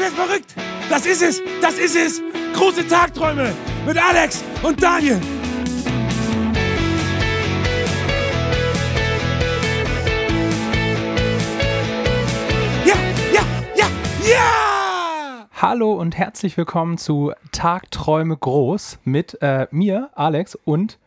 werde verrückt. Das ist es, das ist es. Große Tagträume mit Alex und Daniel. Ja, ja, ja, ja! Hallo und herzlich willkommen zu Tagträume groß mit äh, mir, Alex und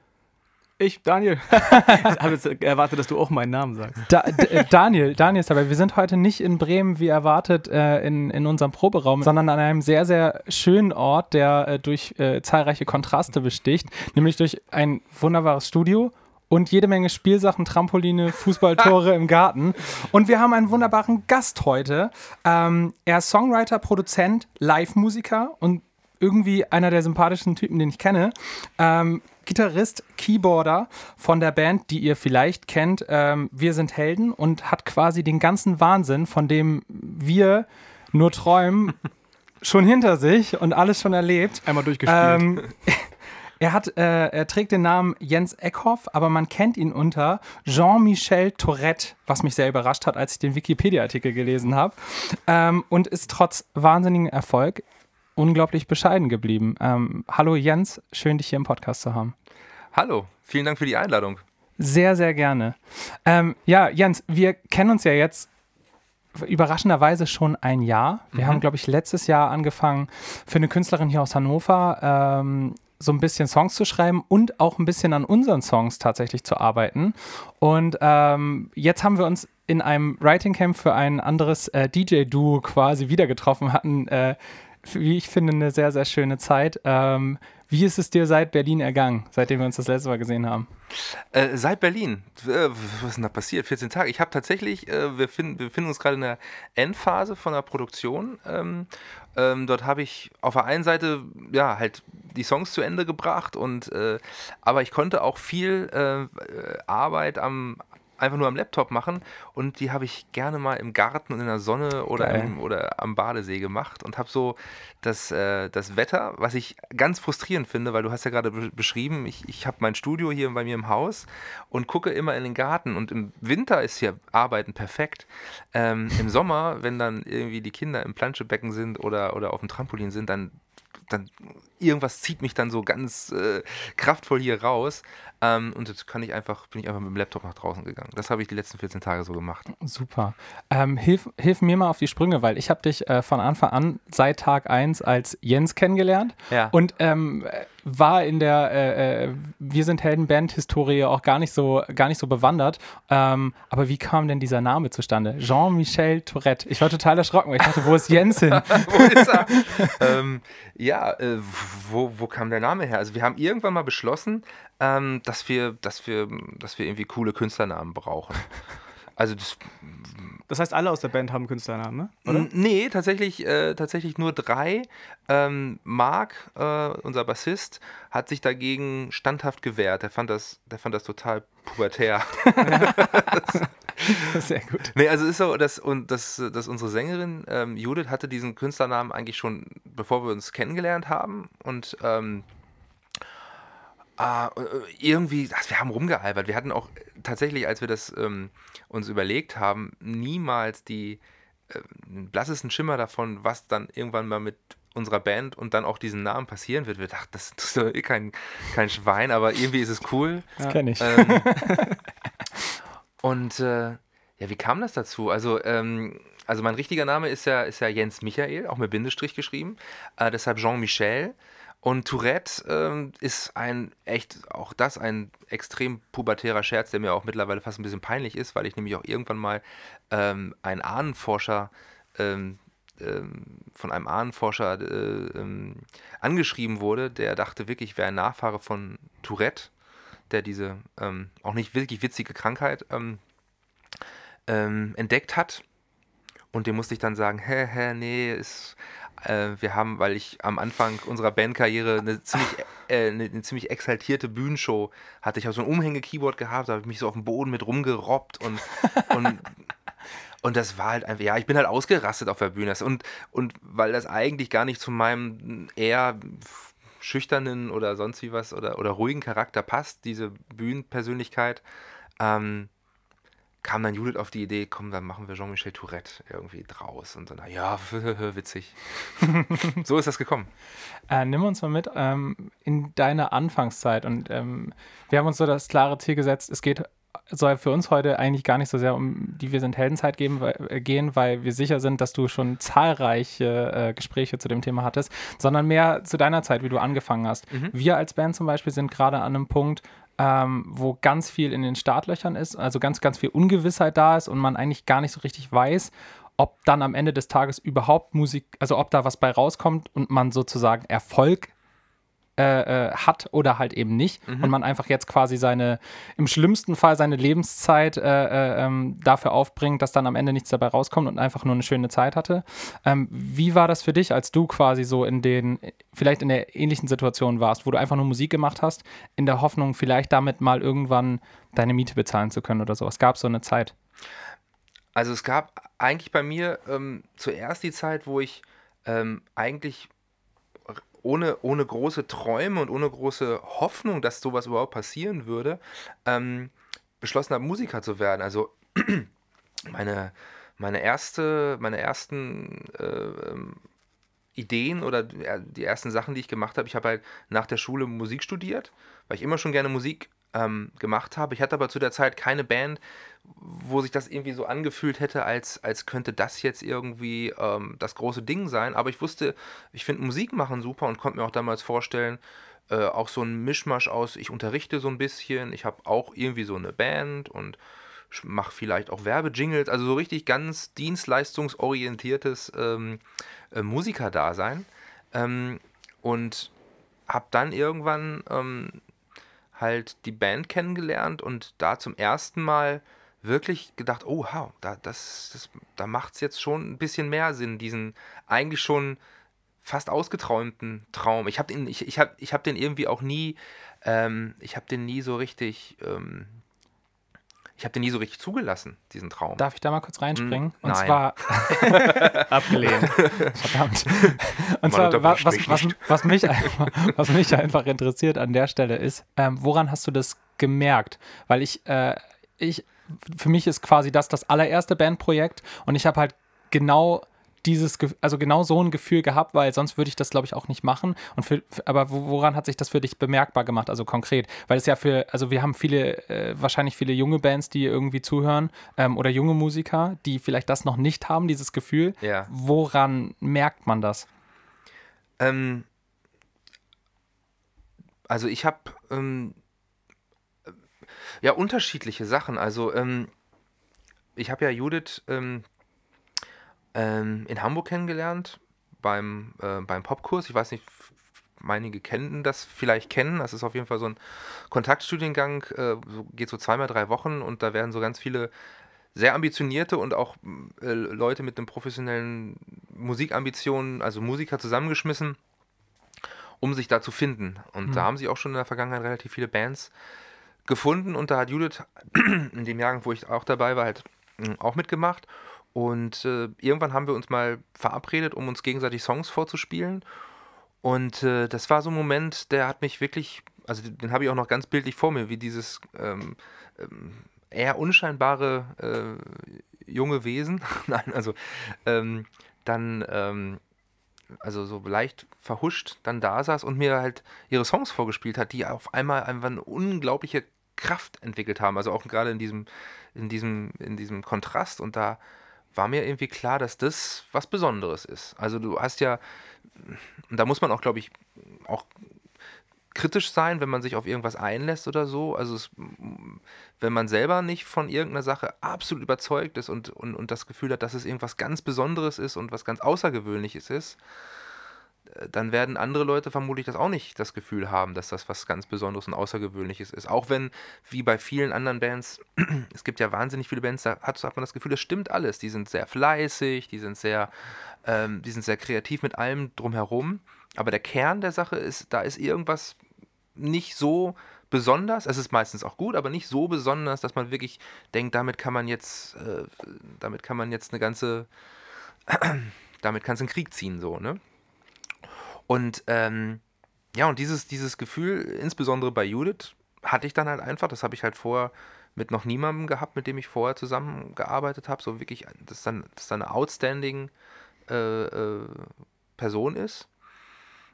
Ich, Daniel. ich habe jetzt erwartet, dass du auch meinen Namen sagst. da äh, Daniel. Daniel ist dabei. Wir sind heute nicht in Bremen, wie erwartet, äh, in, in unserem Proberaum, sondern an einem sehr, sehr schönen Ort, der äh, durch äh, zahlreiche Kontraste besticht, nämlich durch ein wunderbares Studio und jede Menge Spielsachen, Trampoline, Fußballtore im Garten. Und wir haben einen wunderbaren Gast heute. Ähm, er ist Songwriter, Produzent, Live-Musiker und irgendwie einer der sympathischen Typen, den ich kenne. Ähm, Gitarrist, Keyboarder von der Band, die ihr vielleicht kennt, ähm, Wir sind Helden und hat quasi den ganzen Wahnsinn, von dem wir nur träumen, schon hinter sich und alles schon erlebt. Einmal durchgespielt. Ähm, er, hat, äh, er trägt den Namen Jens Eckhoff, aber man kennt ihn unter Jean-Michel Tourette, was mich sehr überrascht hat, als ich den Wikipedia-Artikel gelesen habe. Ähm, und ist trotz wahnsinnigem Erfolg unglaublich bescheiden geblieben. Ähm, hallo Jens, schön dich hier im Podcast zu haben. Hallo, vielen Dank für die Einladung. Sehr, sehr gerne. Ähm, ja, Jens, wir kennen uns ja jetzt überraschenderweise schon ein Jahr. Wir haben, glaube ich, letztes Jahr angefangen, für eine Künstlerin hier aus Hannover ähm, so ein bisschen Songs zu schreiben und auch ein bisschen an unseren Songs tatsächlich zu arbeiten. Und ähm, jetzt haben wir uns in einem Writing Camp für ein anderes äh, DJ-Duo quasi wieder getroffen, hatten, äh, wie ich finde, eine sehr, sehr schöne Zeit. Ähm, wie ist es dir seit Berlin ergangen, seitdem wir uns das letzte Mal gesehen haben? Äh, seit Berlin, was ist denn da passiert? 14 Tage. Ich habe tatsächlich, äh, wir, finden, wir befinden uns gerade in der Endphase von der Produktion. Ähm, ähm, dort habe ich auf der einen Seite ja halt die Songs zu Ende gebracht und äh, aber ich konnte auch viel äh, Arbeit am einfach nur am Laptop machen und die habe ich gerne mal im Garten und in der Sonne oder, im, oder am Badesee gemacht und habe so das, äh, das Wetter, was ich ganz frustrierend finde, weil du hast ja gerade be beschrieben, ich, ich habe mein Studio hier bei mir im Haus und gucke immer in den Garten und im Winter ist hier Arbeiten perfekt. Ähm, Im Sommer, wenn dann irgendwie die Kinder im Planschebecken sind oder, oder auf dem Trampolin sind, dann dann irgendwas zieht mich dann so ganz äh, kraftvoll hier raus. Ähm, und jetzt kann ich einfach, bin ich einfach mit dem Laptop nach draußen gegangen. Das habe ich die letzten 14 Tage so gemacht. Super. Ähm, hilf, hilf mir mal auf die Sprünge, weil ich habe dich äh, von Anfang an seit Tag 1 als Jens kennengelernt Ja. und ähm, war in der äh, äh, Wir sind Helden-Band-Historie auch gar nicht so, gar nicht so bewandert. Ähm, aber wie kam denn dieser Name zustande? Jean-Michel Tourette. Ich war total erschrocken, weil ich dachte, wo ist Jens hin? wo ist er? ähm, ja, äh, wo, wo kam der Name her? Also wir haben irgendwann mal beschlossen, ähm, dass, wir, dass, wir, dass wir irgendwie coole Künstlernamen brauchen. Also das, Das heißt, alle aus der Band haben Künstlernamen, ne? oder? Nee, tatsächlich, äh, tatsächlich nur drei. Ähm, Marc, äh, unser Bassist, hat sich dagegen standhaft gewehrt. Der fand das, der fand das total pubertär. Sehr gut. nee, also ist so, dass, und dass, dass unsere Sängerin ähm, Judith hatte diesen Künstlernamen eigentlich schon, bevor wir uns kennengelernt haben. Und ähm, äh, irgendwie, ach, wir haben rumgealbert. Wir hatten auch tatsächlich, als wir das ähm, uns überlegt haben, niemals die äh, blassesten Schimmer davon, was dann irgendwann mal mit unserer Band und dann auch diesen Namen passieren wird. Wir dachten, das ist doch eh kein, kein Schwein, aber irgendwie ist es cool. Das kenne ich. Ähm, und äh, ja, wie kam das dazu? Also, ähm, also mein richtiger Name ist ja, ist ja Jens Michael, auch mit Bindestrich geschrieben. Äh, deshalb Jean-Michel. Und Tourette ähm, ist ein echt, auch das ein extrem pubertärer Scherz, der mir auch mittlerweile fast ein bisschen peinlich ist, weil ich nämlich auch irgendwann mal ähm, einen Ahnenforscher ähm, ähm, von einem Ahnenforscher äh, ähm, angeschrieben wurde, der dachte wirklich, ich wäre ein Nachfahre von Tourette, der diese ähm, auch nicht wirklich witzige Krankheit ähm, ähm, entdeckt hat. Und dem musste ich dann sagen, hä, hä, nee, ist, äh, wir haben, weil ich am Anfang unserer Bandkarriere eine ziemlich, äh, eine, eine ziemlich exaltierte Bühnenshow hatte. Ich habe so ein Umhänge-Keyboard gehabt, da habe ich mich so auf dem Boden mit rumgerobbt und, und und das war halt einfach, ja, ich bin halt ausgerastet auf der Bühne. Und, und weil das eigentlich gar nicht zu meinem eher schüchternen oder sonst wie was oder, oder ruhigen Charakter passt, diese Bühnenpersönlichkeit, ähm, kam dann Judith auf die Idee, komm, dann machen wir Jean-Michel Tourette irgendwie draus. Und dann, na ja, witzig. so ist das gekommen. Äh, nimm uns mal mit ähm, in deine Anfangszeit. Und ähm, wir haben uns so das klare Ziel gesetzt, es geht soll für uns heute eigentlich gar nicht so sehr um die Wir sind Heldenzeit geben, weil, äh, gehen, weil wir sicher sind, dass du schon zahlreiche äh, Gespräche zu dem Thema hattest, sondern mehr zu deiner Zeit, wie du angefangen hast. Mhm. Wir als Band zum Beispiel sind gerade an einem Punkt, ähm, wo ganz viel in den Startlöchern ist, also ganz, ganz viel Ungewissheit da ist und man eigentlich gar nicht so richtig weiß, ob dann am Ende des Tages überhaupt Musik, also ob da was bei rauskommt und man sozusagen Erfolg äh, äh, hat oder halt eben nicht mhm. und man einfach jetzt quasi seine, im schlimmsten Fall seine Lebenszeit äh, äh, ähm, dafür aufbringt, dass dann am Ende nichts dabei rauskommt und einfach nur eine schöne Zeit hatte. Ähm, wie war das für dich, als du quasi so in den, vielleicht in der ähnlichen Situation warst, wo du einfach nur Musik gemacht hast, in der Hoffnung, vielleicht damit mal irgendwann deine Miete bezahlen zu können oder sowas? Gab es so eine Zeit? Also es gab eigentlich bei mir ähm, zuerst die Zeit, wo ich ähm, eigentlich ohne, ohne große Träume und ohne große Hoffnung, dass sowas überhaupt passieren würde, ähm, beschlossen habe, Musiker zu werden. Also meine, meine, erste, meine ersten äh, Ideen oder die ersten Sachen, die ich gemacht habe, ich habe halt nach der Schule Musik studiert, weil ich immer schon gerne Musik ähm, gemacht habe. Ich hatte aber zu der Zeit keine Band, wo sich das irgendwie so angefühlt hätte, als, als könnte das jetzt irgendwie ähm, das große Ding sein. Aber ich wusste, ich finde Musik machen super und konnte mir auch damals vorstellen, äh, auch so ein Mischmasch aus, ich unterrichte so ein bisschen, ich habe auch irgendwie so eine Band und mache vielleicht auch Werbejingles, also so richtig ganz dienstleistungsorientiertes ähm, äh, Musikerdasein. Ähm, und habe dann irgendwann ähm, halt die Band kennengelernt und da zum ersten Mal wirklich gedacht, oh wow, da, das, das, da macht es jetzt schon ein bisschen mehr Sinn, diesen eigentlich schon fast ausgeträumten Traum. Ich habe den, ich, ich hab, ich hab den irgendwie auch nie, ähm, ich habe den nie so richtig, ähm, ich habe den nie so richtig zugelassen, diesen Traum. Darf ich da mal kurz reinspringen? Mm, Und nein. zwar abgelehnt. Verdammt. Und zwar, was, was, was, was, mich einfach, was mich einfach interessiert an der Stelle ist, ähm, woran hast du das gemerkt? Weil ich, äh, ich für mich ist quasi das das allererste Bandprojekt und ich habe halt genau dieses, also genau so ein Gefühl gehabt, weil sonst würde ich das, glaube ich, auch nicht machen. Und für, aber woran hat sich das für dich bemerkbar gemacht, also konkret? Weil es ja für, also wir haben viele, äh, wahrscheinlich viele junge Bands, die irgendwie zuhören ähm, oder junge Musiker, die vielleicht das noch nicht haben, dieses Gefühl. Ja. Woran merkt man das? Ähm, also ich habe ähm, ja, unterschiedliche Sachen. Also, ähm, ich habe ja Judith ähm, ähm, in Hamburg kennengelernt beim, äh, beim Popkurs. Ich weiß nicht, einige kennen das vielleicht kennen. Das ist auf jeden Fall so ein Kontaktstudiengang, äh, so, geht so zweimal drei Wochen und da werden so ganz viele sehr ambitionierte und auch äh, Leute mit einem professionellen Musikambitionen, also Musiker zusammengeschmissen, um sich da zu finden. Und mhm. da haben sie auch schon in der Vergangenheit relativ viele Bands gefunden und da hat Judith in dem Jahr, wo ich auch dabei war, halt hm, auch mitgemacht. Und äh, irgendwann haben wir uns mal verabredet, um uns gegenseitig Songs vorzuspielen. Und äh, das war so ein Moment, der hat mich wirklich, also den habe ich auch noch ganz bildlich vor mir, wie dieses ähm, ähm, eher unscheinbare äh, junge Wesen, nein, also ähm, dann ähm, also so leicht verhuscht dann da saß und mir halt ihre Songs vorgespielt hat, die auf einmal einfach eine unglaubliche Kraft entwickelt haben. Also auch gerade in diesem, in diesem, in diesem Kontrast. Und da war mir irgendwie klar, dass das was Besonderes ist. Also du hast ja, da muss man auch, glaube ich, auch kritisch sein, wenn man sich auf irgendwas einlässt oder so. Also es, wenn man selber nicht von irgendeiner Sache absolut überzeugt ist und, und, und das Gefühl hat, dass es irgendwas ganz Besonderes ist und was ganz Außergewöhnliches ist, dann werden andere Leute vermutlich das auch nicht das Gefühl haben, dass das was ganz Besonderes und Außergewöhnliches ist. Auch wenn, wie bei vielen anderen Bands, es gibt ja wahnsinnig viele Bands, da hat, hat man das Gefühl, das stimmt alles. Die sind sehr fleißig, die sind sehr, ähm, die sind sehr kreativ mit allem drumherum. Aber der Kern der Sache ist, da ist irgendwas nicht so besonders. Es ist meistens auch gut, aber nicht so besonders, dass man wirklich denkt, damit kann man jetzt, äh, damit kann man jetzt eine ganze, damit kannst du einen Krieg ziehen, so, ne? Und ähm, ja, und dieses, dieses Gefühl, insbesondere bei Judith, hatte ich dann halt einfach, das habe ich halt vorher mit noch niemandem gehabt, mit dem ich vorher zusammengearbeitet habe. So wirklich, dass dann, dass dann eine outstanding äh, äh, Person ist.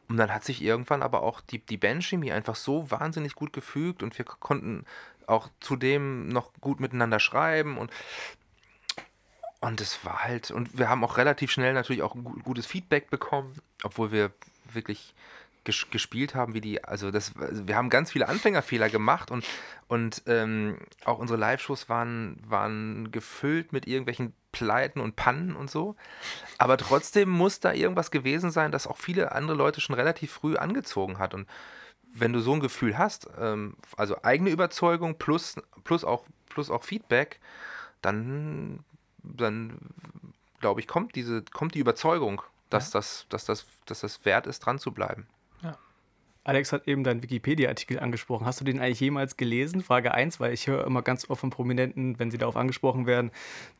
Und dann hat sich irgendwann aber auch die, die Bandchemie einfach so wahnsinnig gut gefügt und wir konnten auch zudem noch gut miteinander schreiben und und es war halt, und wir haben auch relativ schnell natürlich auch gutes Feedback bekommen, obwohl wir wirklich ges gespielt haben, wie die, also das, also wir haben ganz viele Anfängerfehler gemacht und, und ähm, auch unsere Live-Shows waren, waren gefüllt mit irgendwelchen Pleiten und Pannen und so. Aber trotzdem muss da irgendwas gewesen sein, das auch viele andere Leute schon relativ früh angezogen hat. Und wenn du so ein Gefühl hast, ähm, also eigene Überzeugung plus, plus, auch, plus auch Feedback, dann, dann glaube ich, kommt diese, kommt die Überzeugung, dass, ja. das, dass, das, dass das wert ist, dran zu bleiben. Alex hat eben deinen Wikipedia-Artikel angesprochen. Hast du den eigentlich jemals gelesen? Frage 1, weil ich höre immer ganz oft von Prominenten, wenn sie darauf angesprochen werden,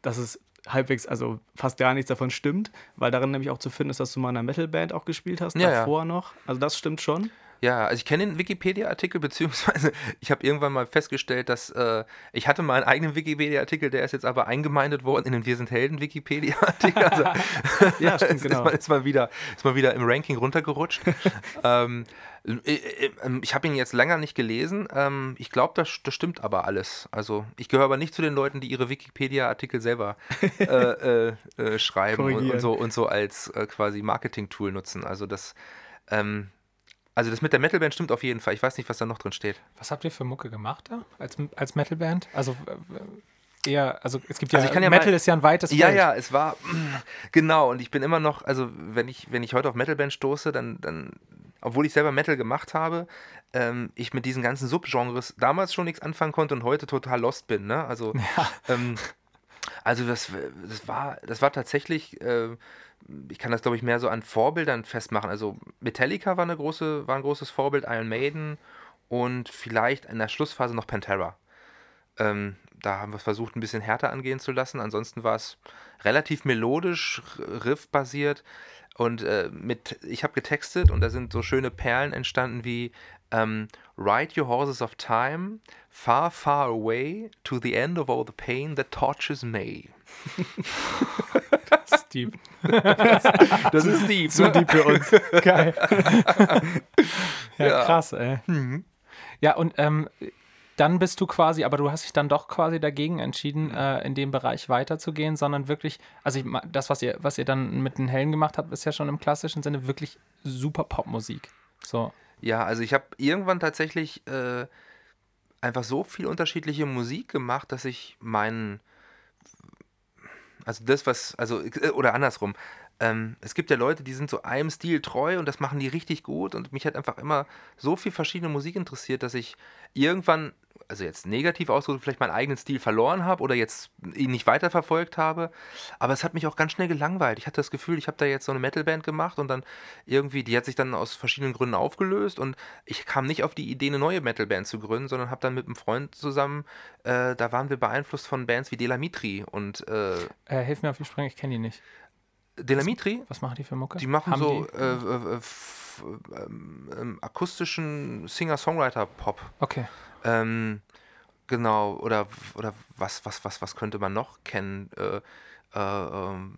dass es halbwegs, also fast gar nichts davon stimmt, weil darin nämlich auch zu finden ist, dass du mal in einer Metalband auch gespielt hast, ja, davor ja. noch. Also das stimmt schon. Ja, also ich kenne den Wikipedia-Artikel, beziehungsweise ich habe irgendwann mal festgestellt, dass äh, ich hatte mal einen eigenen Wikipedia-Artikel, der ist jetzt aber eingemeindet worden in den Wir sind Helden Wikipedia-Artikel. Also, ja, stimmt, genau. Ist mal, ist mal, wieder, ist mal wieder im Ranking runtergerutscht. ähm, äh, äh, ähm, ich habe ihn jetzt länger nicht gelesen. Ähm, ich glaube, das, das, stimmt aber alles. Also ich gehöre aber nicht zu den Leuten, die ihre Wikipedia-Artikel selber äh, äh, äh, schreiben und, und, so, und so als äh, quasi Marketing-Tool nutzen. Also das ähm, also das mit der Metalband stimmt auf jeden Fall. Ich weiß nicht, was da noch drin steht. Was habt ihr für Mucke gemacht da als, als Metalband? Also eher, also es gibt ja, also ja Metal mal, ist ja ein weites Feld. Ja, ja, es war genau und ich bin immer noch, also wenn ich wenn ich heute auf Metalband stoße, dann dann obwohl ich selber Metal gemacht habe, ähm, ich mit diesen ganzen Subgenres damals schon nichts anfangen konnte und heute total lost bin. Ne? Also ja. ähm, also das, das war das war tatsächlich äh, ich kann das, glaube ich, mehr so an Vorbildern festmachen. Also Metallica war, eine große, war ein großes Vorbild, Iron Maiden und vielleicht in der Schlussphase noch Pantera. Ähm, da haben wir versucht, ein bisschen härter angehen zu lassen. Ansonsten war es relativ melodisch, riffbasiert. Und äh, mit, ich habe getextet und da sind so schöne Perlen entstanden wie ähm, Ride your horses of time, far, far away, to the end of all the pain that torches May. das ist deep. Das, ist deep. Zu ne? deep für uns. Geil. ja, ja, krass, ey. Mhm. Ja, und ähm, dann bist du quasi, aber du hast dich dann doch quasi dagegen entschieden, mhm. äh, in dem Bereich weiterzugehen, sondern wirklich, also ich, das, was ihr, was ihr dann mit den Hellen gemacht habt, ist ja schon im klassischen Sinne wirklich super Popmusik. So. Ja, also ich habe irgendwann tatsächlich äh, einfach so viel unterschiedliche Musik gemacht, dass ich meinen, also das, was, also, äh, oder andersrum, ähm, es gibt ja Leute, die sind so einem Stil treu und das machen die richtig gut und mich hat einfach immer so viel verschiedene Musik interessiert, dass ich irgendwann also jetzt negativ ausgedrückt, vielleicht meinen eigenen Stil verloren habe oder jetzt ihn nicht weiterverfolgt habe. Aber es hat mich auch ganz schnell gelangweilt. Ich hatte das Gefühl, ich habe da jetzt so eine Metalband gemacht und dann irgendwie, die hat sich dann aus verschiedenen Gründen aufgelöst und ich kam nicht auf die Idee, eine neue Metalband zu gründen, sondern habe dann mit einem Freund zusammen, äh, da waren wir beeinflusst von Bands wie Delamitri und. Äh, äh, hilf mir auf die Sprünge, ich kenne die nicht. Delamitri? Was, was machen die für Mucke? Die machen Haben so die? Äh, äh, äh ähm, ähm, akustischen Singer-Songwriter-Pop. Okay. Ähm, genau, oder, oder was, was, was, was könnte man noch kennen? Äh, äh, ähm,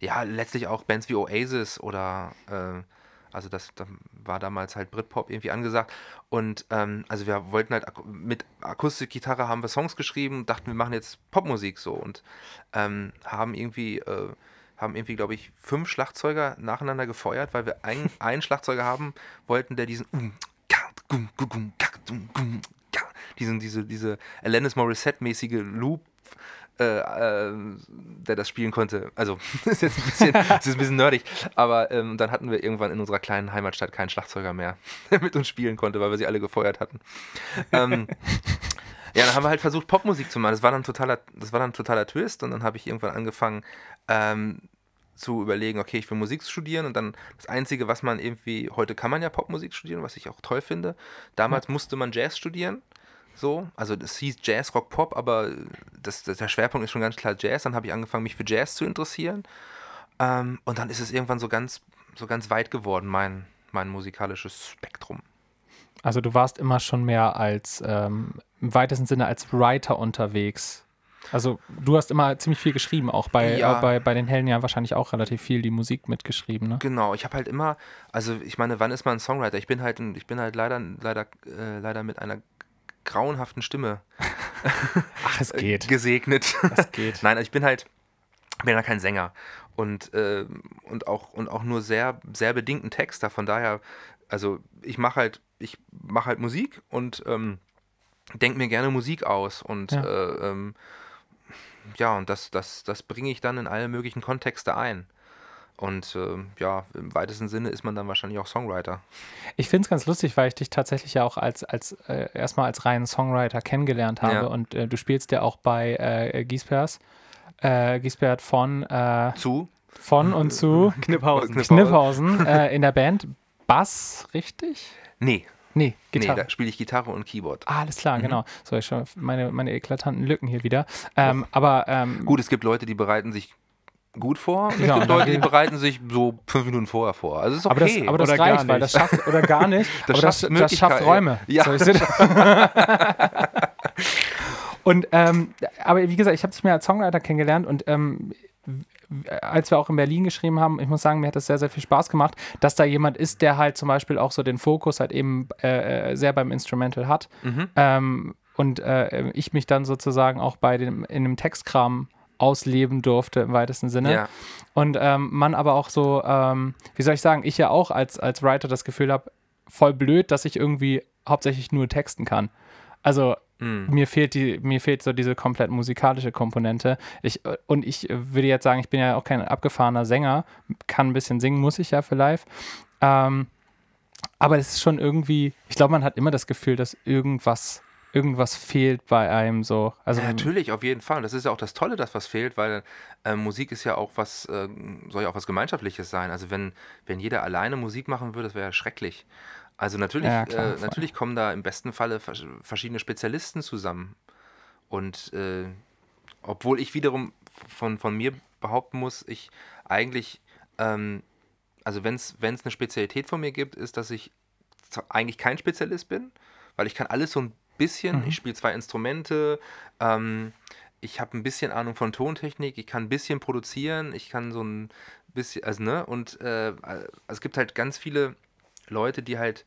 ja, letztlich auch Bands wie Oasis oder äh, also das, das, war damals halt Britpop irgendwie angesagt. Und ähm, also wir wollten halt mit Akustikgitarre haben wir Songs geschrieben, dachten wir machen jetzt Popmusik so und ähm, haben irgendwie äh, haben irgendwie, glaube ich, fünf Schlagzeuger nacheinander gefeuert, weil wir einen Schlagzeuger haben wollten, der diesen diesen, diese, diese Alanis Morissette-mäßige Loop äh, äh, der das spielen konnte. Also, das ist jetzt ein bisschen, ist ein bisschen nerdig. Aber ähm, dann hatten wir irgendwann in unserer kleinen Heimatstadt keinen Schlagzeuger mehr, der mit uns spielen konnte, weil wir sie alle gefeuert hatten. Ähm, ja, dann haben wir halt versucht, Popmusik zu machen. Das war dann totaler, das war dann totaler Twist und dann habe ich irgendwann angefangen, ähm, zu überlegen, okay, ich will Musik studieren und dann das Einzige, was man irgendwie, heute kann man ja Popmusik studieren, was ich auch toll finde. Damals ja. musste man Jazz studieren. So, also das hieß Jazz, Rock, Pop, aber das, das der Schwerpunkt ist schon ganz klar Jazz. Dann habe ich angefangen, mich für Jazz zu interessieren. Ähm, und dann ist es irgendwann so ganz, so ganz weit geworden, mein, mein musikalisches Spektrum. Also du warst immer schon mehr als, ähm, im weitesten Sinne als Writer unterwegs. Also du hast immer ziemlich viel geschrieben, auch bei, Ja. äh, bei, bei den Hellen ja wahrscheinlich auch relativ viel die Musik mitgeschrieben, ne? Genau, ich habe halt immer, also ich meine, wann ist man ein Songwriter? Ich bin halt, ein, ich bin halt leider, leider, äh, leider mit einer grauenhaften Stimme Ach, es geht. gesegnet. Es geht. Nein, also ich bin halt, bin ja kein Sänger und, äh, und, auch, und auch nur sehr, sehr bedingten Texter. Von daher, also ich mache halt, ich mache halt Musik und ähm, denke mir gerne Musik aus und Ja. äh, ähm, ja, und das, das, das bringe ich dann in alle möglichen Kontexte ein. Und ähm, ja, im weitesten Sinne ist man dann wahrscheinlich auch Songwriter. Ich finde es ganz lustig, weil ich dich tatsächlich ja auch als, als äh, erstmal als reinen Songwriter kennengelernt habe Ja. und äh, du spielst ja auch bei äh, Giespers. Äh, Giespert von, äh, Zu von und zu Kniphausen. Kniff- Kniphausen äh, in der Band Bass, richtig? Nee, Nee, nee, Gitarre. da spiele ich Gitarre und Keyboard. Ah, alles klar, genau. So, ich schon meine, meine eklatanten Lücken hier wieder. Ähm, aber ähm, Gut, es gibt Leute, die bereiten sich gut vor. und Es Ja, gibt Leute, die bereiten sich so fünf Minuten vorher vor. Also ist aber das, okay. aber das Oder gar reicht, weil das nicht. schafft, oder gar nicht, Das aber das, schafft das schafft Möglichkeiten. Räume. Ja. So, und, ähm, aber wie gesagt, ich habe dich mehr als Songwriter kennengelernt und ähm, als wir auch in Berlin geschrieben haben, ich muss sagen, mir hat das sehr, sehr viel Spaß gemacht, dass da jemand ist, der halt zum Beispiel auch so den Fokus halt eben äh, äh, sehr beim Instrumental hat. Mhm. Ähm, und äh, ich mich dann sozusagen auch bei dem, in dem Textkram ausleben durfte im weitesten Sinne. Ja. Und ähm, man aber auch so, ähm, wie soll ich sagen, ich ja auch als, als Writer das Gefühl habe, voll blöd, dass ich irgendwie hauptsächlich nur texten kann. Also Mhm. mir fehlt die, mir fehlt so diese komplett musikalische Komponente. Ich, äh, und ich würde jetzt sagen, ich bin ja auch kein abgefahrener Sänger, kann ein bisschen singen, muss ich ja für live. Ähm, aber es ist schon irgendwie, ich glaube, man hat immer das Gefühl, dass irgendwas, irgendwas fehlt bei einem so. Also Ja, natürlich, auf jeden Fall. Das ist ja auch das Tolle, dass was fehlt, weil äh, Musik ist ja auch was, äh, soll ja auch was Gemeinschaftliches sein. Also wenn, wenn jeder alleine Musik machen würde, das wäre ja schrecklich. Also natürlich, Ja, klar, äh, natürlich kommen da im besten Falle vers- verschiedene Spezialisten zusammen. Und äh, obwohl ich wiederum von, von mir behaupten muss, ich eigentlich, ähm, also wenn es eine Spezialität von mir gibt, ist, dass ich eigentlich kein Spezialist bin, weil ich kann alles so ein bisschen, Mhm. ich spiele zwei Instrumente, ähm, ich habe ein bisschen Ahnung von Tontechnik, ich kann ein bisschen produzieren, ich kann so ein bisschen, also ne, und äh, also es gibt halt ganz viele Leute, die halt,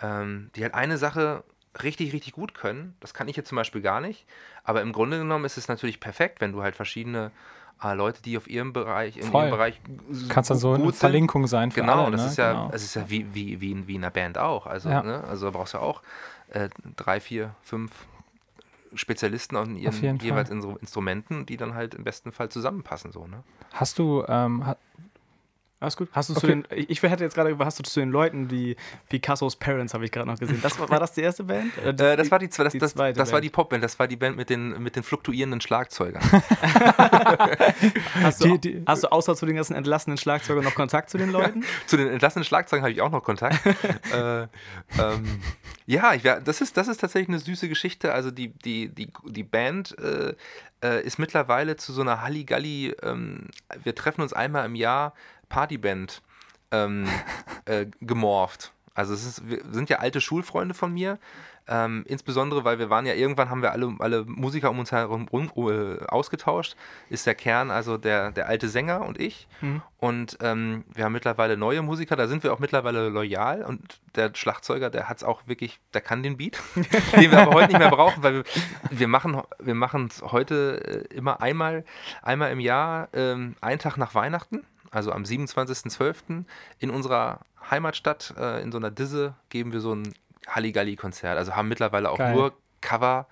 ähm, die halt eine Sache richtig, richtig gut können. Das kann ich jetzt zum Beispiel gar nicht. Aber im Grunde genommen ist es natürlich perfekt, wenn du halt verschiedene äh, Leute, die auf ihrem Bereich, in Voll. ihrem Bereich Kannst dann so eine Verlinkung sein für Genau, alle. das ne? ist ja, genau. es ist ja wie, wie, wie, in, wie in einer Band auch. Also, Ja. ne? also da brauchst du auch äh, drei, vier, fünf Spezialisten an ihren jeweils Fall. Instru- Instrumenten, die dann halt im besten Fall zusammenpassen. So, ne? Hast du, ähm, Alles gut. Hast du zu Okay. den, ich hätte jetzt gerade, hast du zu den Leuten, die Picassos Parents habe ich gerade noch gesehen. Das war, war das die erste Band? Äh, die- Äh, das war die, das, die das, zweite das war Band. die Popband, das war die Band mit den, mit den fluktuierenden Schlagzeugern. Hast du, die- die- hast du außer zu den ganzen entlassenen Schlagzeugern noch Kontakt zu den Leuten? Zu den entlassenen Schlagzeugen habe ich auch noch Kontakt. äh, ähm, ja, ich, wär- das, ist, das ist tatsächlich eine süße Geschichte. Also die, die, die, die Band äh, äh, ist mittlerweile zu so einer Halligalli, ähm, wir treffen uns einmal im Jahr, Partyband ähm, äh, gemorpht. Also es ist, wir sind ja alte Schulfreunde von mir. Ähm, insbesondere, weil wir waren ja irgendwann, haben wir alle, alle Musiker um uns herum rum, äh, ausgetauscht. Ist der Kern, also der, der alte Sänger und ich. Und ähm, wir haben mittlerweile neue Musiker, da sind wir auch mittlerweile loyal. Und der Schlagzeuger, der hat es auch wirklich, der kann den Beat, den wir aber heute nicht mehr brauchen, weil wir, wir machen wir es heute äh, immer einmal, einmal im Jahr, ähm, einen Tag nach Weihnachten, also am 27.12. in unserer Heimatstadt, äh, in so einer Disse, geben wir so ein Halligalli-Konzert. Also haben mittlerweile auch Geil. nur Cover.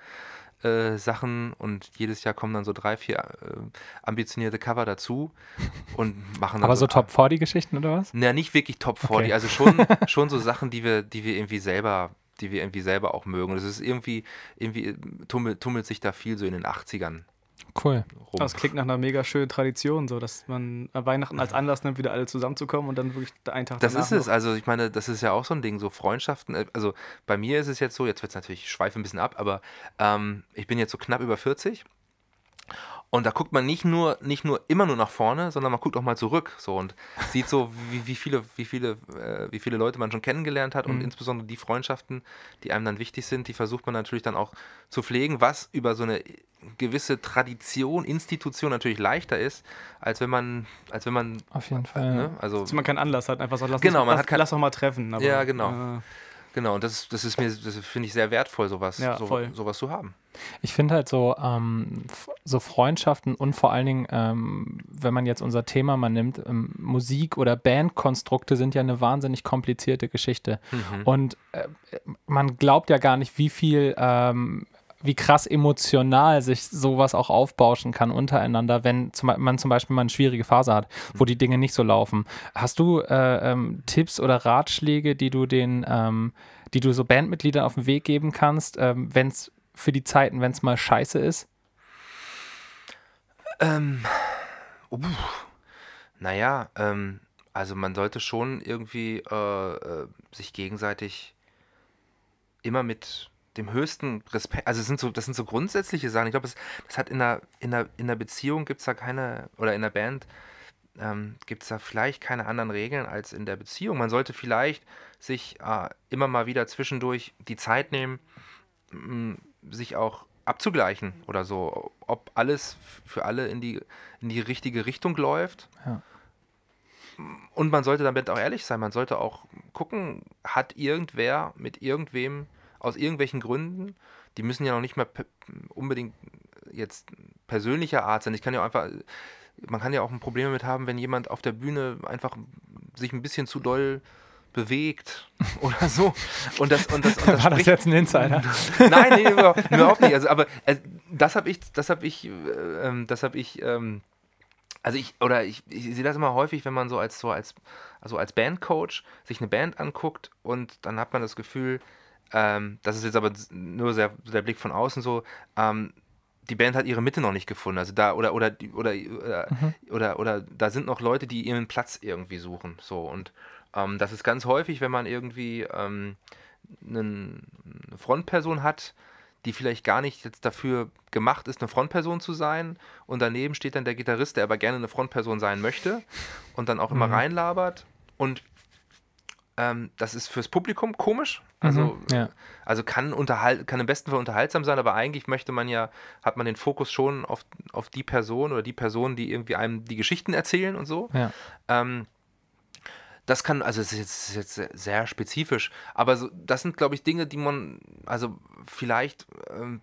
äh, Sachen und jedes Jahr kommen dann so drei, vier äh, ambitionierte Cover dazu und machen dann aber so Top 40 Geschichten oder was? na, nicht wirklich Top 40, Okay. also schon, schon so Sachen, die wir, die wir irgendwie selber, die wir irgendwie selber auch mögen. Das ist irgendwie, irgendwie tummelt, tummelt sich da viel so in den 80ern Cool. rum. Das klingt nach einer mega schönen Tradition, so dass man an Weihnachten als Anlass nimmt, wieder alle zusammenzukommen und dann wirklich einen Tag Das ist es. noch- Also ich meine, das ist ja auch so ein Ding, so Freundschaften. äh, Also bei mir ist es jetzt so, jetzt wird es natürlich, ich schweife ein bisschen ab, aber ähm, ich bin jetzt so knapp über 40 Und da guckt man nicht nur, nicht nur immer nur nach vorne, sondern man guckt auch mal zurück so und sieht so, wie, wie viele, wie viele, äh, wie viele Leute man schon kennengelernt hat und Mhm. insbesondere die Freundschaften, die einem dann wichtig sind, die versucht man natürlich dann auch zu pflegen, was über so eine gewisse Tradition, Institution natürlich leichter ist, als wenn man, als wenn man, Auf jeden Fall. ne, also Dass man keinen Anlass hat, einfach so, lass, Genau, uns, man lass, hat kein- lass doch mal treffen. Aber, Ja, genau. äh, genau, und das, das ist mir, das finde ich sehr wertvoll, sowas, Ja, so, sowas zu haben. Ich finde halt so, ähm, so Freundschaften und vor allen Dingen, ähm, wenn man jetzt unser Thema mal nimmt, ähm, Musik oder Bandkonstrukte sind ja eine wahnsinnig komplizierte Geschichte. Mhm. Und äh, man glaubt ja gar nicht, wie viel, ähm, wie krass emotional sich sowas auch aufbauschen kann untereinander, wenn zum, man zum Beispiel mal eine schwierige Phase hat, wo die Dinge nicht so laufen. Hast du äh, ähm, Tipps oder Ratschläge, die du den, ähm, die du so Bandmitgliedern auf den Weg geben kannst, ähm, wenn es für die Zeiten, wenn es mal scheiße ist? Ähm, uh, naja, ähm, also man sollte schon irgendwie äh, äh, sich gegenseitig immer mit dem höchsten Respekt, also sind so, das sind so grundsätzliche Sachen. Ich glaube, das, das hat in einer, in einer, in einer Beziehung gibt es da keine, oder in einer Band ähm, gibt es da vielleicht keine anderen Regeln als in der Beziehung. Man sollte vielleicht sich äh, immer mal wieder zwischendurch die Zeit nehmen, sich auch abzugleichen oder so, ob alles für alle in die, in die richtige Richtung läuft. Ja. Und man sollte damit auch ehrlich sein. Man sollte auch gucken, hat irgendwer mit irgendwem aus irgendwelchen Gründen, die müssen ja noch nicht mal unbedingt jetzt persönlicher Art sein. Ich kann ja einfach, man kann ja auch ein Problem damit haben, wenn jemand auf der Bühne einfach sich ein bisschen zu doll bewegt oder so. Und das, und das, und das War das jetzt ein Insider? Nein, nee, überhaupt, überhaupt nicht. Also, aber äh, das habe ich, das habe ich, äh, ähm, das habe ich, ähm, also ich, oder ich, ich sehe das immer häufig, wenn man so als so als, also als Bandcoach sich eine Band anguckt und dann hat man das Gefühl, ähm, das ist jetzt aber nur sehr, der Blick von außen so, ähm, die Band hat ihre Mitte noch nicht gefunden. Also da, oder, oder, oder, oder, oder, oder da sind noch Leute, die ihren Platz irgendwie suchen. So, und ähm, das ist ganz häufig, wenn man irgendwie ähm, einen, eine Frontperson hat, die vielleicht gar nicht jetzt dafür gemacht ist, eine Frontperson zu sein. Und daneben steht dann der Gitarrist, der aber gerne eine Frontperson sein möchte und dann auch immer reinlabert. Und ähm, das ist fürs Publikum komisch. Also, Mhm, ja. also kann, unterhalt, kann im besten Fall unterhaltsam sein, aber eigentlich möchte man ja, hat man den Fokus schon auf, auf die Person oder die Personen, die irgendwie einem die Geschichten erzählen und so. Ja. Ähm, das kann, also es ist ist jetzt sehr- sehr spezifisch, aber so, das sind, glaube ich, Dinge, die man, also vielleicht, ähm,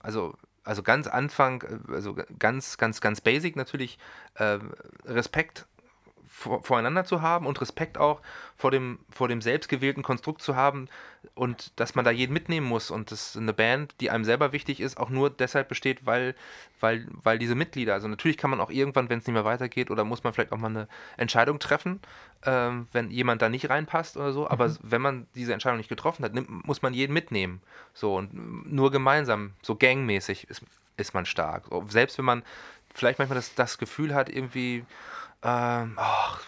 also, also ganz Anfang, äh, also ganz, ganz, ganz basic natürlich, äh, Respekt vor, voreinander zu haben und Respekt auch vor dem, vor dem selbstgewählten Konstrukt zu haben und dass man da jeden mitnehmen muss und dass eine Band, die einem selber wichtig ist, auch nur deshalb besteht, weil, weil, weil diese Mitglieder, also natürlich kann man auch irgendwann, wenn es nicht mehr weitergeht oder muss man vielleicht auch mal eine Entscheidung treffen, ähm, wenn jemand da nicht reinpasst oder so, aber wenn man diese Entscheidung nicht getroffen hat, nimmt, muss man jeden mitnehmen. So und nur gemeinsam, so gangmäßig ist, ist man stark. Selbst wenn man vielleicht manchmal das, das Gefühl hat, irgendwie, ähm, ach,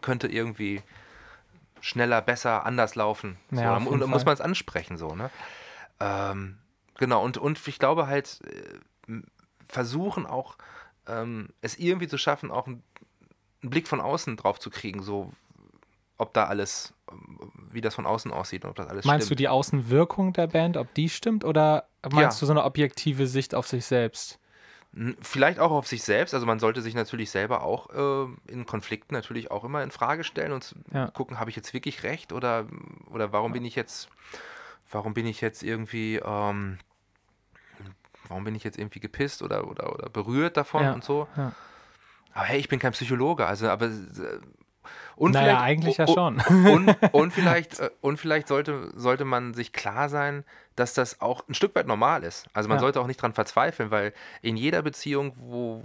könnte irgendwie schneller, besser, anders laufen. So, Ja, auf und muss man es ansprechen, so, ne? Ähm, genau, und, und ich glaube halt, äh, versuchen auch, ähm, es irgendwie zu schaffen, auch einen, einen Blick von außen drauf zu kriegen, so ob da alles, ähm, wie das von außen aussieht und ob das alles Meinst stimmt. du die Außenwirkung der Band, ob die stimmt oder meinst Ja. du so eine objektive Sicht auf sich selbst? Vielleicht auch auf sich selbst. Also man sollte sich natürlich selber auch äh, in Konflikten natürlich auch immer in Frage stellen und Ja. gucken, habe ich jetzt wirklich recht oder, oder warum bin ich jetzt, warum bin ich jetzt irgendwie, ähm, warum bin ich jetzt irgendwie gepisst oder, oder, oder berührt davon Ja, und so. ja. Aber hey, ich bin kein Psychologe, also aber äh, und Naja, vielleicht- eigentlich ja schon. Und, und vielleicht, äh, und vielleicht sollte, sollte man sich klar sein, dass das auch ein Stück weit normal ist. Also man Ja. sollte auch nicht dran verzweifeln, weil in jeder Beziehung, wo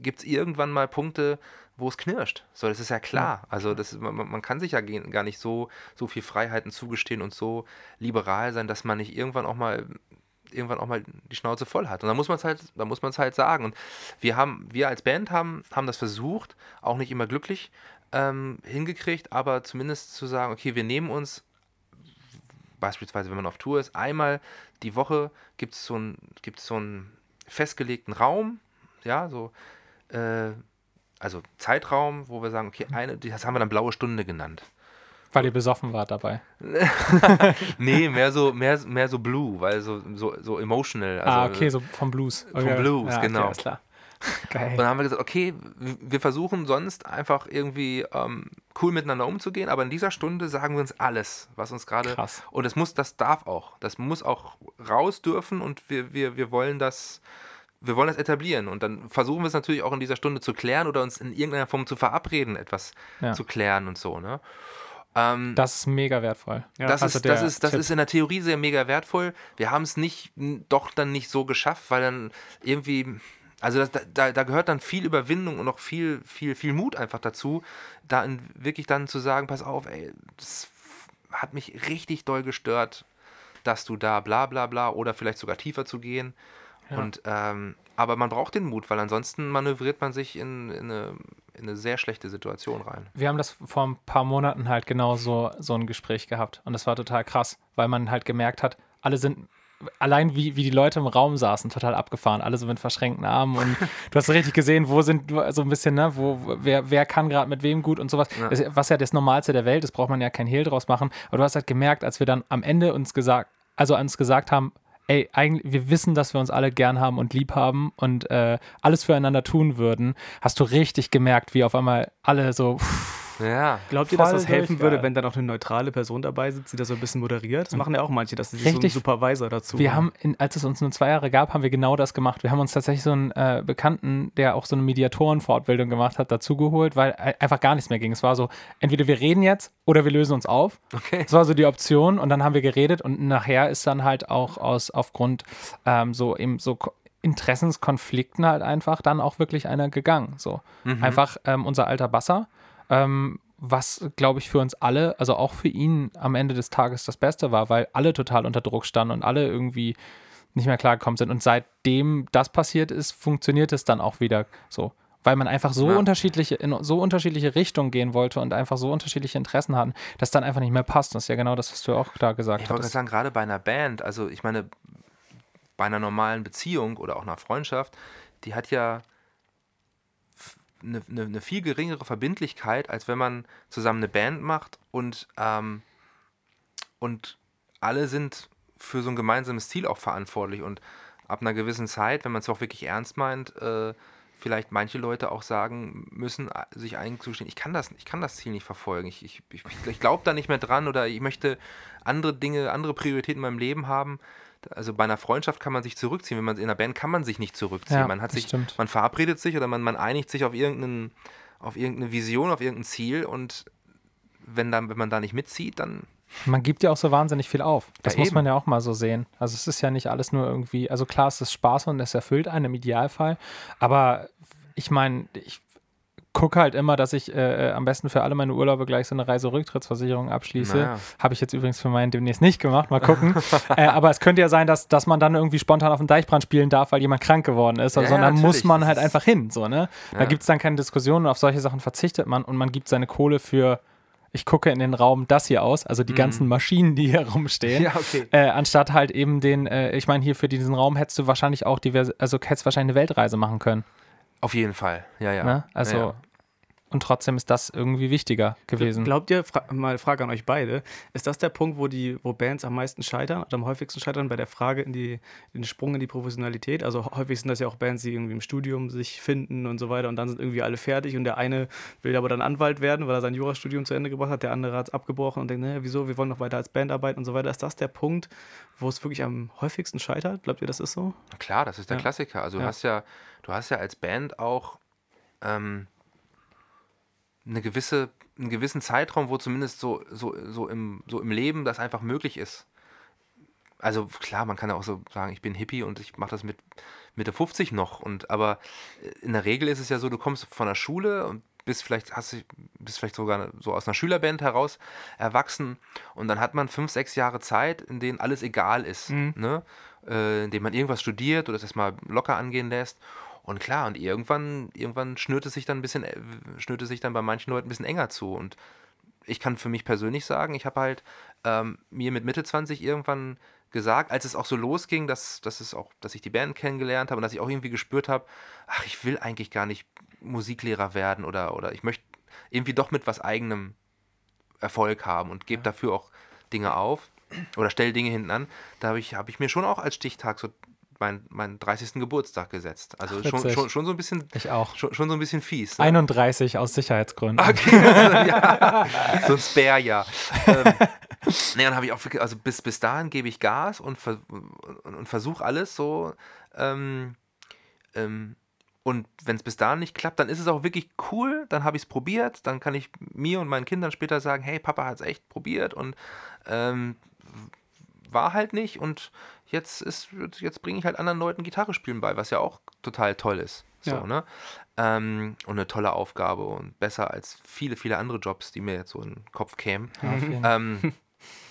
gibt es irgendwann mal Punkte, wo es knirscht. So, das ist ja klar. Also das, man, man kann sich ja gar nicht so, so viel Freiheiten zugestehen und so liberal sein, dass man nicht irgendwann auch mal irgendwann auch mal die Schnauze voll hat. Und da muss man es halt, da muss man es halt sagen. Und wir haben, wir als Band haben, haben das versucht, auch nicht immer glücklich ähm, hingekriegt, aber zumindest zu sagen, okay, wir nehmen uns beispielsweise, wenn man auf Tour ist, einmal die Woche gibt es so, ein, gibt's so einen festgelegten Raum, ja, so, äh, also Zeitraum, wo wir sagen, okay, eine, das haben wir dann blaue Stunde genannt. Weil ihr besoffen wart dabei. nee, mehr so, mehr, mehr so Blue, weil so, so, so emotional. Also, ah, okay, so vom Blues. Vom okay. Blues, ja, genau. Okay. Geil. Und dann haben wir gesagt, okay, wir versuchen sonst einfach irgendwie ähm, cool miteinander umzugehen, aber in dieser Stunde sagen wir uns alles, was uns gerade. Und das muss, das darf auch. Das muss auch raus dürfen und wir, wir, wir wollen das. Wir wollen das etablieren und dann versuchen wir es natürlich auch in dieser Stunde zu klären oder uns in irgendeiner Form zu verabreden, etwas ja. zu klären und so. Ne? Ähm, das ist mega wertvoll. Ja, das, also ist, das, ist, das ist in der Theorie sehr mega wertvoll. Wir haben es nicht, doch dann nicht so geschafft, weil dann irgendwie, also das, da, da gehört dann viel Überwindung und auch viel, viel, viel Mut einfach dazu, da in, wirklich dann zu sagen, pass auf, ey, das hat mich richtig doll gestört, dass du da bla bla bla oder vielleicht sogar tiefer zu gehen. Ja. Und ähm, aber man braucht den Mut, weil ansonsten manövriert man sich in, in, eine, in, eine, sehr schlechte Situation rein. Wir haben das vor ein paar Monaten halt genau so, so ein Gespräch gehabt. Und das war total krass, weil man halt gemerkt hat, alle sind allein wie, wie die Leute im Raum saßen, total abgefahren, alle so mit verschränkten Armen und du hast richtig gesehen, wo sind so ein bisschen, ne, wo, wer, wer kann gerade mit wem gut und sowas. Ja. Das, was ja das Normalste der Welt ist, braucht man ja kein Hehl draus machen. Aber du hast halt gemerkt, als wir dann am Ende uns gesagt, also uns gesagt haben, ey, eigentlich, wir wissen, dass wir uns alle gern haben und lieb haben und äh, alles füreinander tun würden, hast du richtig gemerkt, wie auf einmal alle so. Pff, ja. Glaubt ihr, dass das helfen würde, wenn da noch eine neutrale Person dabei sitzt, die das so ein bisschen moderiert? Das machen ja auch manche, dass sie sich so einen Supervisor dazu Wir haben, in, als es uns nur zwei Jahre gab, haben wir genau das gemacht. Wir haben uns tatsächlich so einen äh, Bekannten, der auch so eine Mediatorenfortbildung gemacht hat, dazugeholt, weil einfach gar nichts mehr ging. Es war so, entweder wir reden jetzt oder wir lösen uns auf. Okay. Das war so die Option und dann haben wir geredet und nachher ist dann halt auch aus aufgrund ähm, so eben so Interessenskonflikten halt einfach dann auch wirklich einer gegangen. So mhm. einfach ähm, unser alter Basser ähm, was, glaube ich, für uns alle, also auch für ihn am Ende des Tages das Beste war, weil alle total unter Druck standen und alle irgendwie nicht mehr klargekommen sind. Und seitdem das passiert ist, funktioniert es dann auch wieder so. Weil man einfach so ja. unterschiedliche, in so unterschiedliche Richtungen gehen wollte und einfach so unterschiedliche Interessen hatten, dass dann einfach nicht mehr passt. Das ist ja genau das, was du auch da gesagt hast. Ich wollte sagen, gerade bei einer Band, also ich meine, bei einer normalen Beziehung oder auch einer Freundschaft, die hat ja eine, eine, eine, viel geringere Verbindlichkeit, als wenn man zusammen eine Band macht und, ähm, und alle sind für so ein gemeinsames Ziel auch verantwortlich. Und ab einer gewissen Zeit, wenn man es auch wirklich ernst meint, äh, vielleicht manche Leute auch sagen müssen, äh, sich einzugestehen, ich kann das, ich kann das Ziel nicht verfolgen. Ich, ich, ich, ich glaube da nicht mehr dran oder ich möchte andere Dinge, andere Prioritäten in meinem Leben haben also bei einer Freundschaft kann man sich zurückziehen. Wenn man in einer Band kann man sich nicht zurückziehen. Ja, man hat sich, stimmt. man verabredet sich oder man, man einigt sich auf, irgendeinen, auf irgendeine Vision, auf irgendein Ziel und wenn, dann, wenn man da nicht mitzieht, dann. Man gibt ja auch so wahnsinnig viel auf. Das ja, muss man ja auch mal so sehen. Also es ist ja nicht alles nur irgendwie, also klar, es ist Spaß und es erfüllt einen im Idealfall, aber ich meine, ich gucke halt immer, dass ich äh, äh, am besten für alle meine Urlaube gleich so eine Reiserücktrittsversicherung abschließe. Naja. Habe ich jetzt übrigens für meinen demnächst nicht gemacht. Mal gucken. äh, aber es könnte ja sein, dass, dass man dann irgendwie spontan auf dem Deichbrand spielen darf, weil jemand krank geworden ist. Ja, sondern ja, muss man halt einfach hin. So, ne? Ja. Da gibt es dann keine Diskussion und auf solche Sachen verzichtet man und man gibt seine Kohle für ich gucke in den Raum das hier aus, also die mm. ganzen Maschinen, die hier rumstehen. Ja, okay. Äh, anstatt halt eben den, äh, ich meine, hier für diesen Raum hättest du wahrscheinlich auch diverse, also hättest wahrscheinlich eine Weltreise machen können. Auf jeden Fall, ja, ja. Ne? Also, ja, ja. Und trotzdem ist das irgendwie wichtiger gewesen. Glaubt ihr, fra mal Frage an euch beide, ist das der Punkt, wo die, wo Bands am meisten scheitern oder am häufigsten scheitern bei der Frage in die, in den Sprung in die Professionalität? Also häufig sind das ja auch Bands, die irgendwie im Studium sich finden und so weiter und dann sind irgendwie alle fertig und der eine will aber dann Anwalt werden, weil er sein Jurastudium zu Ende gebracht hat, der andere hat es abgebrochen und denkt, ne, wieso, wir wollen noch weiter als Band arbeiten und so weiter. Ist das der Punkt, wo es wirklich am häufigsten scheitert? Glaubt ihr, das ist so? Klar, das ist der ja. Klassiker. Also ja. du hast ja du hast ja als Band auch ähm, eine gewisse, einen gewissen Zeitraum, wo zumindest so, so, so, im, so im Leben das einfach möglich ist. Also klar, man kann ja auch so sagen, ich bin Hippie und ich mache das mit Mitte 50 noch. Und aber in der Regel ist es ja so, du kommst von der Schule und bist vielleicht, hast du, bist vielleicht sogar so aus einer Schülerband heraus erwachsen und dann hat man fünf, sechs Jahre Zeit, in denen alles egal ist. Mhm. Ne? Äh, in denen man irgendwas studiert oder es erstmal locker angehen lässt. Und klar, und irgendwann, irgendwann schnürt es sich dann ein bisschen, äh, schnürt es sich dann bei manchen Leuten ein bisschen enger zu. Und ich kann für mich persönlich sagen, ich habe halt ähm, mir mit Mitte 20 irgendwann gesagt, als es auch so losging, dass, dass, es auch, dass ich die Band kennengelernt habe und dass ich auch irgendwie gespürt habe, ach, ich will eigentlich gar nicht Musiklehrer werden oder, oder ich möchte irgendwie doch mit was eigenem Erfolg haben und gebe dafür auch Dinge auf oder stelle Dinge hinten an. Da habe ich, hab ich mir schon auch als Stichtag so meinen mein 30. Geburtstag gesetzt. Also Ach, schon, schon, schon so ein bisschen. Ich auch. Schon, schon so ein bisschen fies. Ne? 31 aus Sicherheitsgründen. Okay, also, ja. so ein Spare-Jahr. ähm, nee, dann habe ich auch, wirklich- also bis, bis dahin gebe ich Gas und, ver und, und versuche alles so. Ähm, ähm, und wenn es bis dahin nicht klappt, dann ist es auch wirklich cool, dann habe ich es probiert, dann kann ich mir und meinen Kindern später sagen, hey, Papa hat es echt probiert und ähm, war halt nicht und jetzt ist jetzt bringe ich halt anderen Leuten Gitarre spielen bei, was ja auch total toll ist. So, Ja. ne? Ähm, und eine tolle Aufgabe und besser als viele, viele andere Jobs, die mir jetzt so in den Kopf kämen. Fall. Ähm,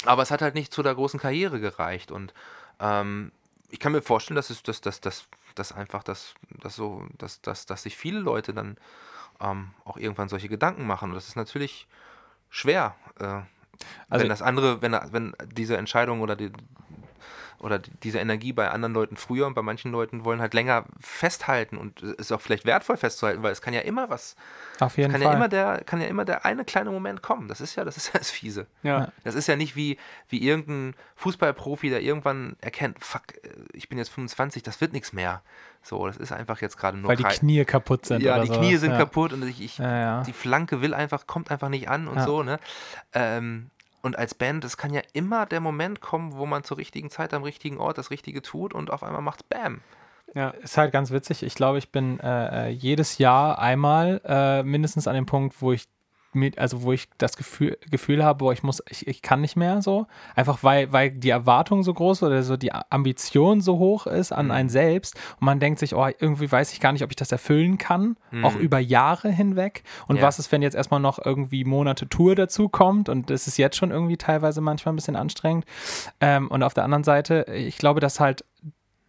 aber es hat halt nicht zu der großen Karriere gereicht. Und ähm, ich kann mir vorstellen, dass es dass, dass, dass, dass einfach das, das so, dass, dass, dass sich viele Leute dann ähm, auch irgendwann solche Gedanken machen. Und das ist natürlich schwer. Äh, Also- wenn das andere, wenn, wenn diese Entscheidung oder die oder die- diese Energie bei anderen Leuten früher und bei manchen Leuten wollen halt länger festhalten und es ist auch vielleicht wertvoll festzuhalten, weil es kann ja immer was, Auf jeden kann Fall. ja immer der, kann ja immer der eine kleine Moment kommen. Das ist ja, das ist ja das Fiese. Ja. Das ist ja nicht wie, wie irgendein Fußballprofi, der irgendwann erkennt, fuck, äh, ich bin jetzt 25, das wird nichts mehr. So, das ist einfach jetzt gerade nur weil die Knie kaputt sind. Ja, oder die sowas. Knie sind ja. kaputt und ich, ich Ja, ja. die Flanke will einfach, kommt einfach nicht an und Ja. so, ne? Ähm, und als Band, es kann ja immer der Moment kommen, wo man zur richtigen Zeit am richtigen Ort das Richtige tut und auf einmal macht's Bam. Ja. Ist halt ganz witzig. Ich glaube, ich bin äh, äh, jedes Jahr einmal äh, mindestens an dem Punkt, wo ich mit, also wo ich das Gefühl, Gefühl habe, boah, ich muss, ich, ich kann nicht mehr so. Einfach weil, weil die Erwartung so groß oder so die Ambition so hoch ist an einen selbst und man denkt sich, oh, irgendwie weiß ich gar nicht, ob ich das erfüllen kann, auch über Jahre hinweg. Und Ja. was ist, wenn jetzt erstmal noch irgendwie Monate Tour dazu kommt und das ist jetzt schon irgendwie teilweise manchmal ein bisschen anstrengend. Ähm, und auf der anderen Seite, ich glaube, dass halt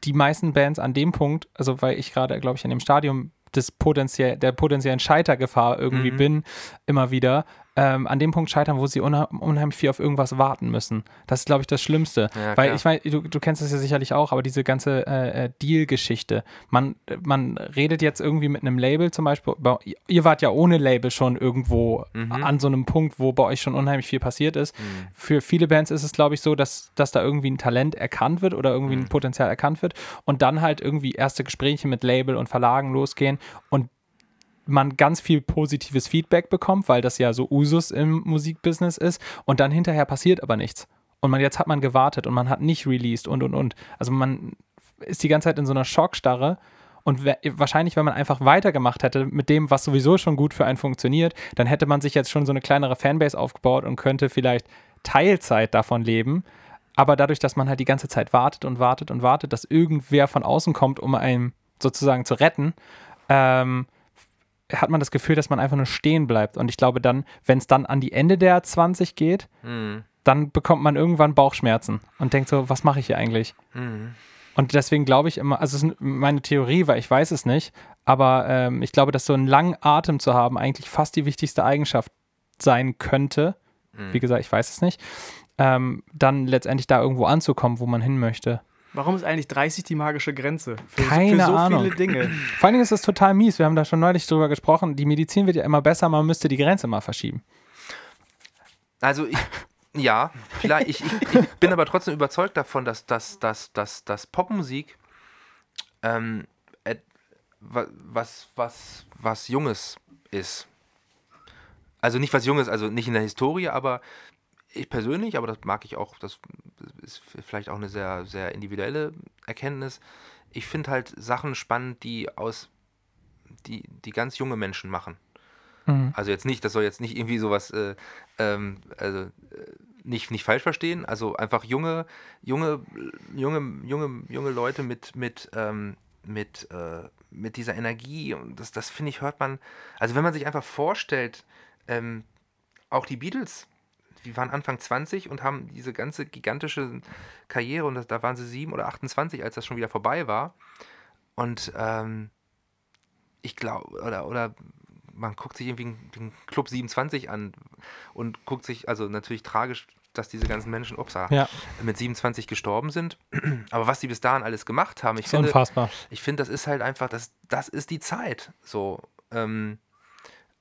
die meisten Bands an dem Punkt, also weil ich gerade, glaube ich, in dem Stadium des potenziell, der potenziellen Scheitergefahr irgendwie Mhm. bin, immer wieder, ähm, an dem Punkt scheitern, wo sie unheimlich viel auf irgendwas warten müssen. Das ist, glaube ich, das Schlimmste. Ja, weil ich meine, du, du kennst das ja sicherlich auch, aber diese ganze äh, äh, Deal-Geschichte, man, man redet jetzt irgendwie mit einem Label zum Beispiel, bei- ihr wart ja ohne Label schon irgendwo Mhm. an so einem Punkt, wo bei euch schon unheimlich viel passiert ist. Für viele Bands ist es, glaube ich, so, dass, dass da irgendwie ein Talent erkannt wird oder irgendwie ein Potenzial erkannt wird und dann halt irgendwie erste Gespräche mit Label und Verlagen losgehen und man ganz viel positives Feedback bekommt, weil das ja so Usus im Musikbusiness ist und dann hinterher passiert aber nichts. Und man, jetzt hat man gewartet und man hat nicht released und und und. Also man ist die ganze Zeit in so einer Schockstarre und wahrscheinlich, wenn man einfach weitergemacht hätte mit dem, was sowieso schon gut für einen funktioniert, dann hätte man sich jetzt schon so eine kleinere Fanbase aufgebaut und könnte vielleicht Teilzeit davon leben. Aber dadurch, dass man halt die ganze Zeit wartet und wartet und wartet, dass irgendwer von außen kommt, um einen sozusagen zu retten, ähm, hat man das Gefühl, dass man einfach nur stehen bleibt. Und ich glaube dann, wenn es dann an die Ende der 20 geht, Mhm. dann bekommt man irgendwann Bauchschmerzen und denkt so, was mache ich hier eigentlich? Mhm. Und deswegen glaube ich immer, also es ist meine Theorie, weil ich weiß es nicht, aber ähm, ich glaube, dass so einen langen Atem zu haben eigentlich fast die wichtigste Eigenschaft sein könnte. Mhm. Wie gesagt, ich weiß es nicht. Ähm, dann letztendlich da irgendwo anzukommen, wo man hin möchte. Warum ist eigentlich 30 die magische Grenze? Für, Keine für so Ahnung. viele Dinge. Vor allen Dingen ist das total mies. Wir haben da schon neulich drüber gesprochen. Die Medizin wird ja immer besser, man müsste die Grenze mal verschieben. Also ich, ja, vielleicht, ich, ich, ich bin aber trotzdem überzeugt davon, dass, dass, dass, dass, dass Popmusik ähm, was, was, was Junges ist. Also nicht was Junges, also nicht in der Historie, aber ich persönlich, aber das mag ich auch, das ist vielleicht auch eine sehr, sehr individuelle Erkenntnis. Ich finde halt Sachen spannend, die aus, die, die ganz junge Menschen machen. Mhm. Also jetzt nicht, das soll jetzt nicht irgendwie sowas, äh, ähm, also äh, nicht, nicht falsch verstehen. Also einfach junge, junge, junge, junge, junge Leute mit, mit, ähm, mit, äh, mit dieser Energie und das, das finde ich, hört man, also wenn man sich einfach vorstellt, ähm, auch die Beatles, die waren Anfang 20 und haben diese ganze gigantische Karriere und das, da waren sie 7 oder 28, als das schon wieder vorbei war. Und ähm, ich glaube, oder, oder man guckt sich irgendwie den Club 27 an und guckt sich, also natürlich tragisch, dass diese ganzen Menschen, ups, Ja. mit 27 gestorben sind. Aber was die bis dahin alles gemacht haben, ich finde, unfassbar. ich finde, das ist halt einfach, das, das ist die Zeit. So, ähm,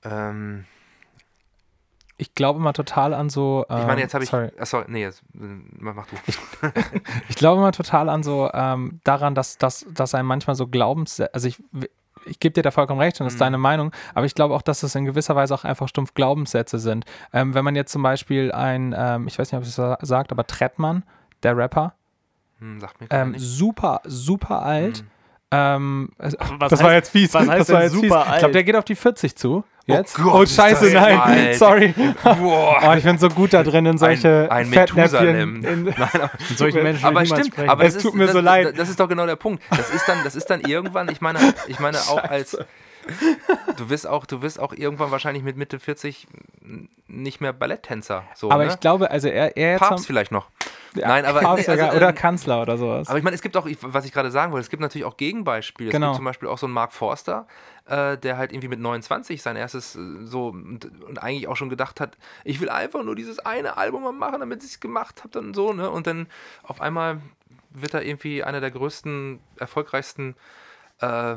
ähm, Ich glaube mal total an so. Ähm, ich meine, jetzt habe ich. Sorry. Achso, nee, jetzt, äh, mach, du. Ich glaube mal total an so ähm, daran, dass, dass, dass einem manchmal so Glaubens, also ich, ich gebe dir da vollkommen recht und das ist Mhm. deine Meinung, aber ich glaube auch, dass es in gewisser Weise auch einfach stumpf Glaubenssätze sind. Ähm, wenn man jetzt zum Beispiel ein, ähm, ich weiß nicht, ob es sa- sagt, aber Trettmann, der Rapper, Hm, sagt mir ähm, nicht. super, super alt. Hm. Ähm, was das war heißt- jetzt fies. was heißt das war jetzt fies. super Ich glaube, alt? der geht auf die 40 zu. Jetzt? Gott, oh, scheiße, nein. alt. Sorry. Boah. Oh, ich bin so gut da drin in solche ein Fettnäpfchen. Methusalem. In, Mit solchen Menschen aber stimmt, sprechen. aber Es tut mir das, so leid. Das, ist doch genau der Punkt. Das ist dann, das ist dann irgendwann, ich meine, ich meine auch als, du wirst auch, du wirst auch irgendwann wahrscheinlich mit Mitte 40 nicht mehr Balletttänzer. So, aber ne? ich glaube, also er, er jetzt Papst vielleicht noch. Nein, aber, nee, also, oder ähm, Kanzler oder sowas. aber ich meine, es gibt auch, was ich gerade sagen wollte, es gibt natürlich auch Gegenbeispiele. Es Genau. gibt zum Beispiel auch so einen Mark Forster, äh, der halt irgendwie mit 29 sein erstes äh, so und, und eigentlich auch schon gedacht hat, ich will einfach nur dieses eine Album mal machen, damit ich es gemacht habe, dann so, ne? Und dann auf einmal wird er irgendwie einer der größten, erfolgreichsten äh,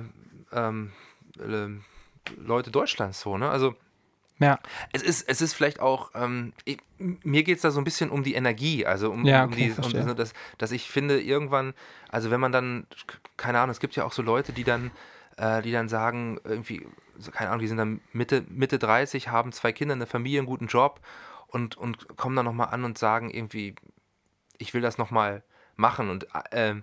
ähm, ähm, Leute Deutschlands so, ne? Also ja, es ist, es ist vielleicht auch, ähm, ich, mir geht es da so ein bisschen um die Energie, also um, Ja, um okay, die, um verstehe. so das, dass ich finde, irgendwann, also wenn man dann, keine Ahnung, es gibt ja auch so Leute, die dann, äh, die dann sagen, irgendwie, keine Ahnung, die sind dann Mitte, Mitte 30, haben zwei Kinder, eine Familie, einen guten Job und, und kommen dann nochmal an und sagen irgendwie, ich will das nochmal machen und äh,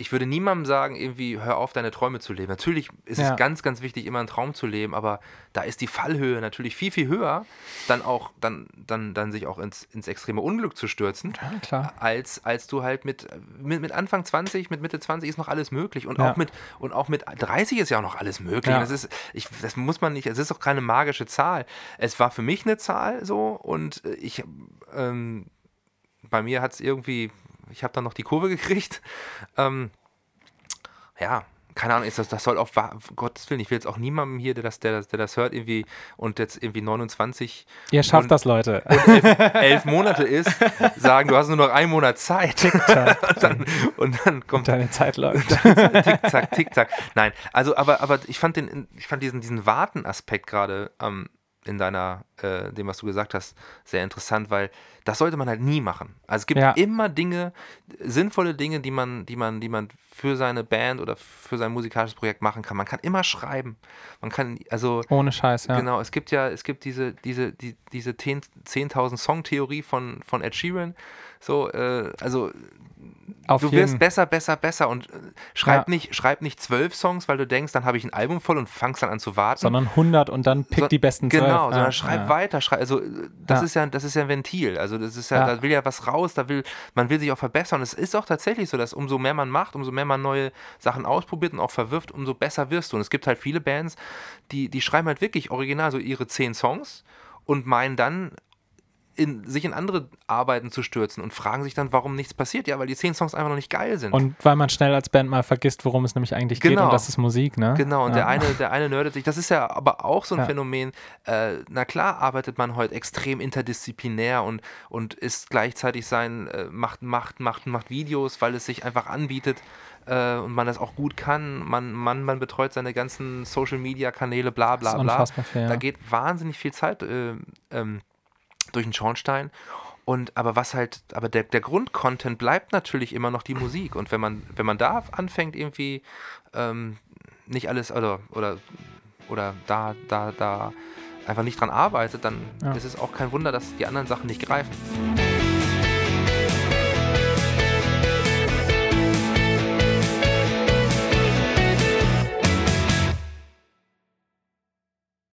ich würde niemandem sagen, irgendwie, hör auf, deine Träume zu leben. Natürlich ist Ja. es ganz, ganz wichtig, immer einen Traum zu leben, aber da ist die Fallhöhe natürlich viel, viel höher, dann auch, dann, dann, dann sich auch ins, ins extreme Unglück zu stürzen, ja, klar. als, als du halt mit, mit, mit Anfang 20, mit Mitte 20 ist noch alles möglich und Ja. auch mit und auch mit 30 ist ja auch noch alles möglich. Das ist, ich, das muss man nicht, es ist auch keine magische Zahl. Es war für mich eine Zahl so und ich, ähm, bei mir hat es irgendwie, ich habe dann noch die Kurve gekriegt. Ähm, ja, keine Ahnung, ist das, das soll auf Gottes Willen, ich will jetzt auch niemandem hier, der das, der, das- der das hört, irgendwie und jetzt irgendwie 29 Ihr schafft und- das, Leute. elf, elf Monate ist, sagen, du hast nur noch einen Monat Zeit. und, dann, und dann kommt Deine Zeit läuft. tick, zack, tick, zack. Nein, also, aber, aber ich fand, den, ich fand diesen, diesen Warten-Aspekt gerade ähm, in deiner, äh, dem, was du gesagt hast, sehr interessant, weil das sollte man halt nie machen. Also es gibt Ja. immer Dinge, sinnvolle Dinge, die man, die man, die man für seine Band oder für sein musikalisches Projekt machen kann. Man kann immer schreiben. Man kann, also Ohne Scheiß, ja. Genau, es gibt ja, es gibt diese, diese, die, diese 10 10.000 Song-Theorie von, von Ed Sheeran. So, äh, also Auf du jeden. wirst besser, besser, besser und äh, schreib, Ja. nicht, schreib nicht zwölf Songs, weil du denkst, dann habe ich ein Album voll und fangst dann an zu warten. Sondern 100 und dann pick So- die besten zwölf. Genau, sondern Ja, schreib ja. weiter, schreib, also das Ja. ist ja, das ist ja ein Ventil. Also das ist ja, da will ja was raus, da will, man will sich auch verbessern. Es ist auch tatsächlich so, dass umso mehr man macht, umso mehr man neue Sachen ausprobiert und auch verwirft, umso besser wirst du. Und es gibt halt viele Bands, die, die schreiben halt wirklich original so ihre zehn Songs und meinen dann in, sich in andere Arbeiten zu stürzen und fragen sich dann, warum nichts passiert. Ja, weil die zehn Songs einfach noch nicht geil sind. Und weil man schnell als Band mal vergisst, worum es nämlich eigentlich geht Genau. und das ist Musik, ne? Genau, und ja. der eine, der eine nerdet sich. Das ist ja aber auch so ein Ja. Phänomen. Äh, na klar arbeitet man heute extrem interdisziplinär und, und ist gleichzeitig sein, äh, macht, macht, macht, macht Videos, weil es sich einfach anbietet äh, und man das auch gut kann. Man, man, man betreut seine ganzen Social Media Kanäle, bla bla Das ist bla. ja. Da geht wahnsinnig viel Zeit äh, ähm, durch den Schornstein. Und aber was halt, aber der, der Grundcontent bleibt natürlich immer noch die Musik. Und wenn man, wenn man da anfängt, irgendwie ähm, nicht alles oder oder oder da, da, da einfach nicht dran arbeitet, dann Ja. ist es auch kein Wunder, dass die anderen Sachen nicht greifen.